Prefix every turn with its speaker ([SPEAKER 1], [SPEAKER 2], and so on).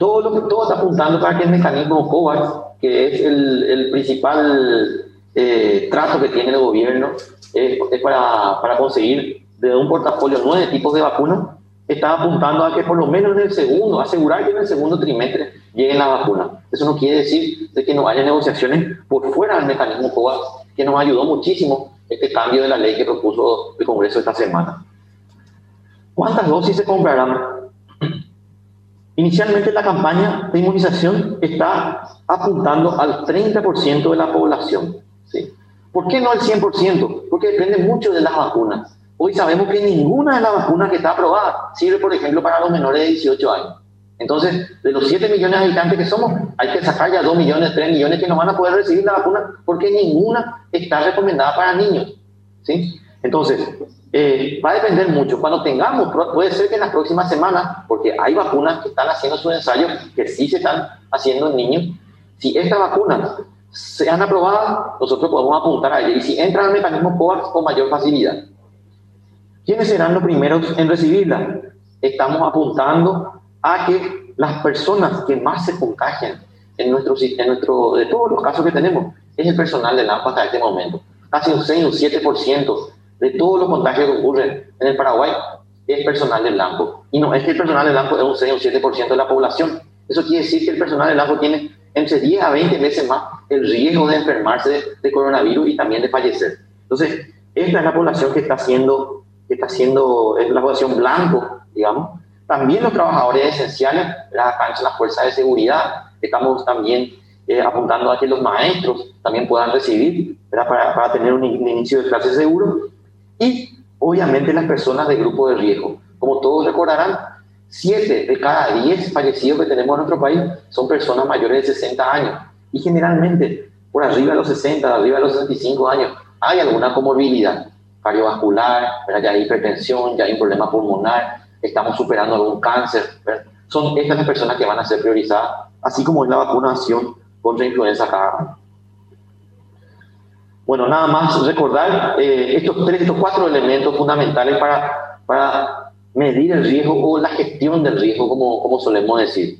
[SPEAKER 1] todo lo que todo está apuntando para que el mecanismo COVAX, que es el, principal eh, trato que tiene el gobierno, es, para, para, conseguir de un portafolio nueve tipos de vacunas, está apuntando a que por lo menos en el segundo, asegurar que en el segundo trimestre lleguen las vacunas. Eso no quiere decir de que no haya negociaciones por fuera del mecanismo COVAX, que nos ayudó muchísimo este cambio de la ley que propuso el Congreso esta semana. ¿Cuántas dosis se comprarán? Inicialmente la campaña de inmunización está apuntando al 30% de la población. ¿sí? ¿Por qué no al 100%? Porque depende mucho de las vacunas. Hoy sabemos que ninguna de las vacunas que está aprobada sirve, por ejemplo, para los menores de 18 años. Entonces, de los 7 millones de habitantes que somos, hay que sacar ya 2 millones, 3 millones que no van a poder recibir la vacuna porque ninguna está recomendada para niños. ¿sí? Entonces, eh, va a depender mucho. Cuando tengamos, puede ser que en las próximas semanas, porque hay vacunas que están haciendo sus ensayos, que sí se están haciendo en niños, si estas vacunas sean aprobadas, nosotros podemos apuntar a ellas. Y si entran al mecanismo COVAX con mayor facilidad. ¿Quiénes serán los primeros en recibirla? Estamos apuntando a que las personas que más se contagian en nuestro, en nuestro, de todos los casos que tenemos, es el personal del AMPA hasta este momento. Casi un 6 o 7% de todos los contagios que ocurren en el Paraguay es personal del LAMPO. Y no es que el personal del LAMPO es un 6 o 7% de la población. Eso quiere decir que el personal del LAMPO tiene entre 10 a 20 veces más el riesgo de enfermarse de, coronavirus y también de fallecer. Entonces, esta es la población que está haciendo, que está haciendo, es la población blanco, digamos. También los trabajadores esenciales, la cancha, las fuerzas de seguridad, estamos también eh, apuntando a que los maestros también puedan recibir para, para, tener un inicio de clase seguro y obviamente las personas de grupo de riesgo. Como todos recordarán, 7 de cada 10 fallecidos que tenemos en nuestro país son personas mayores de 60 años y generalmente por arriba de los 60, arriba de los 65 años hay alguna comorbilidad cardiovascular, ya hay hipertensión, ya hay un problema pulmonar, estamos superando algún cáncer. Son estas las personas que van a ser priorizadas, así como es la vacunación contra influenza cada bueno, nada más recordar eh, estos tres, estos cuatro elementos fundamentales para, para medir el riesgo o la gestión del riesgo, como, como solemos decir.